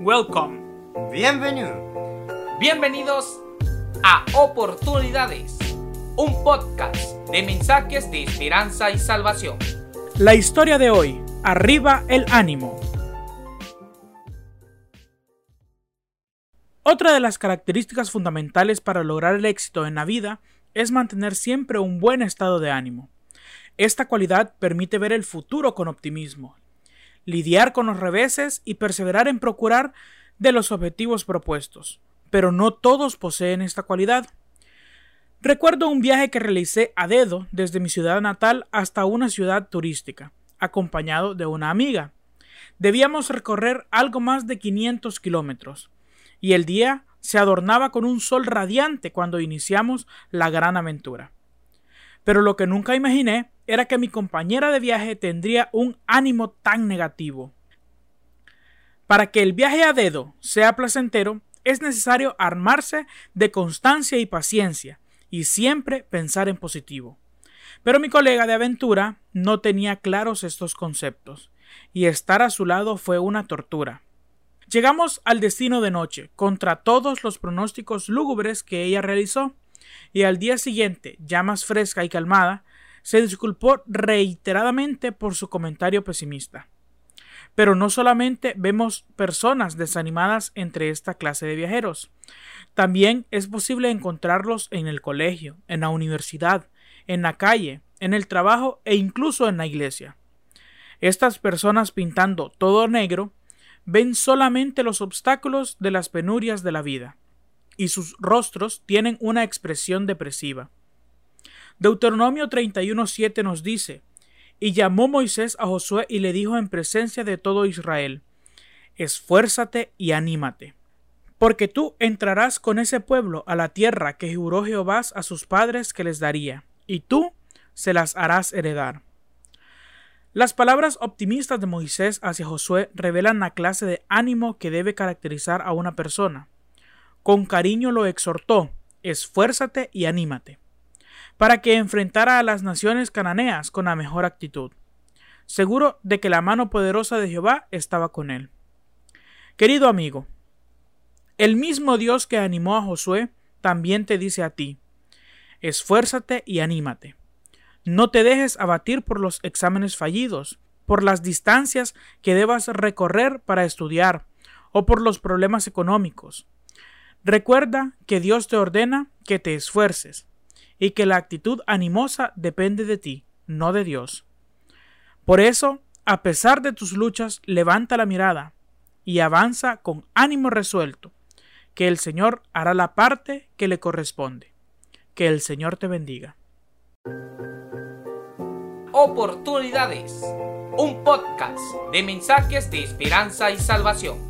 Welcome. Bienvenue. Bienvenidos a Oportunidades, un podcast de mensajes de esperanza y salvación. La historia de hoy, arriba el ánimo. Otra de las características fundamentales para lograr el éxito en la vida es mantener siempre un buen estado de ánimo. Esta cualidad permite ver el futuro con optimismo, lidiar con los reveses y perseverar en procurar de los objetivos propuestos. Pero no todos poseen esta cualidad. Recuerdo un viaje que realicé a dedo desde mi ciudad natal hasta una ciudad turística, acompañado de una amiga. Debíamos recorrer algo más de 500 kilómetros, y el día se adornaba con un sol radiante cuando iniciamos la gran aventura. Pero lo que nunca imaginé era que mi compañera de viaje tendría un ánimo tan negativo. Para que el viaje a dedo sea placentero, es necesario armarse de constancia y paciencia, y siempre pensar en positivo. Pero mi colega de aventura no tenía claros estos conceptos, y estar a su lado fue una tortura. Llegamos al destino de noche, contra todos los pronósticos lúgubres que ella realizó, y al día siguiente, ya más fresca y calmada, se disculpó reiteradamente por su comentario pesimista. Pero no solamente vemos personas desanimadas entre esta clase de viajeros, también es posible encontrarlos en el colegio, en la universidad, en la calle, en el trabajo e incluso en la iglesia. Estas personas pintando todo negro ven solamente los obstáculos de las penurias de la vida, y sus rostros tienen una expresión depresiva. Deuteronomio 31.7 nos dice, y llamó Moisés a Josué y le dijo en presencia de todo Israel, Esfuérzate y anímate, porque tú entrarás con ese pueblo a la tierra que juró Jehová a sus padres que les daría, y tú se las harás heredar. Las palabras optimistas de Moisés hacia Josué revelan la clase de ánimo que debe caracterizar a una persona. Con cariño lo exhortó, esfuérzate y anímate, para que enfrentara a las naciones cananeas con la mejor actitud, seguro de que la mano poderosa de Jehová estaba con él. Querido amigo, el mismo Dios que animó a Josué también te dice a ti, esfuérzate y anímate. No te dejes abatir por los exámenes fallidos, por las distancias que debas recorrer para estudiar, o por los problemas económicos. Recuerda que Dios te ordena que te esfuerces, y que la actitud animosa depende de ti, no de Dios. Por eso, a pesar de tus luchas, levanta la mirada y avanza con ánimo resuelto, que el Señor hará la parte que le corresponde. Que el Señor te bendiga. Oportunidades, un podcast de mensajes de esperanza y salvación.